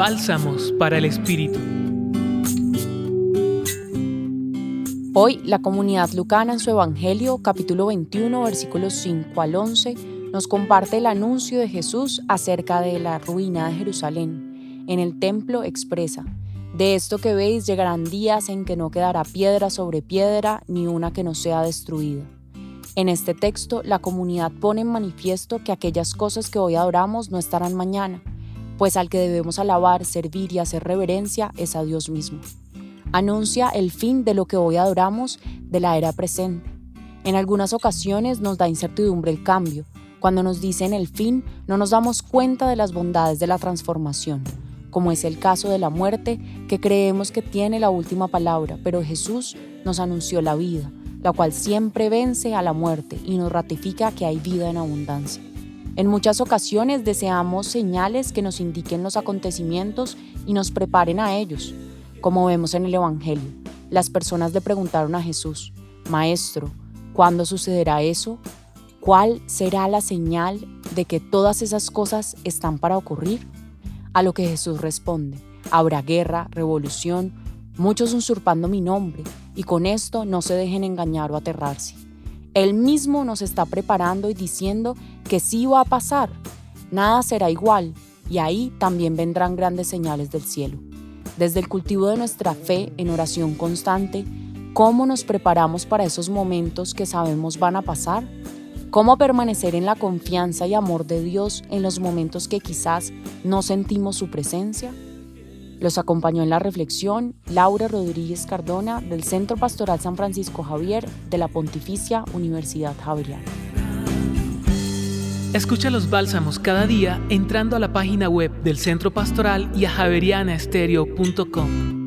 Bálsamos para el Espíritu. Hoy la comunidad lucana en su Evangelio, capítulo 21, versículos 5 al 11, nos comparte el anuncio de Jesús acerca de la ruina de Jerusalén. En el templo expresa, de esto que veis llegarán días en que no quedará piedra sobre piedra ni una que no sea destruida. En este texto, la comunidad pone en manifiesto que aquellas cosas que hoy adoramos no estarán mañana, pues al que debemos alabar, servir y hacer reverencia es a Dios mismo. Anuncia el fin de lo que hoy adoramos de la era presente. En algunas ocasiones nos da incertidumbre el cambio. Cuando nos dicen el fin, no nos damos cuenta de las bondades de la transformación, como es el caso de la muerte, que creemos que tiene la última palabra, pero Jesús nos anunció la vida la cual siempre vence a la muerte y nos ratifica que hay vida en abundancia. En muchas ocasiones deseamos señales que nos indiquen los acontecimientos y nos preparen a ellos. Como vemos en el Evangelio, las personas le preguntaron a Jesús, Maestro, ¿cuándo sucederá eso? ¿Cuál será la señal de que todas esas cosas están para ocurrir? A lo que Jesús responde, habrá guerra, revolución, muchos usurpando mi nombre, y con esto no se dejen engañar o aterrarse. Él mismo nos está preparando y diciendo que sí va a pasar, nada será igual, y ahí también vendrán grandes señales del cielo. Desde el cultivo de nuestra fe en oración constante, ¿cómo nos preparamos para esos momentos que sabemos van a pasar? ¿Cómo permanecer en la confianza y amor de Dios en los momentos que quizás no sentimos su presencia? Los acompañó en la reflexión Laura Rodríguez Cardona del Centro Pastoral San Francisco Javier de la Pontificia Universidad Javeriana. Escucha los bálsamos cada día entrando a la página web del Centro Pastoral y a javerianaestereo.com.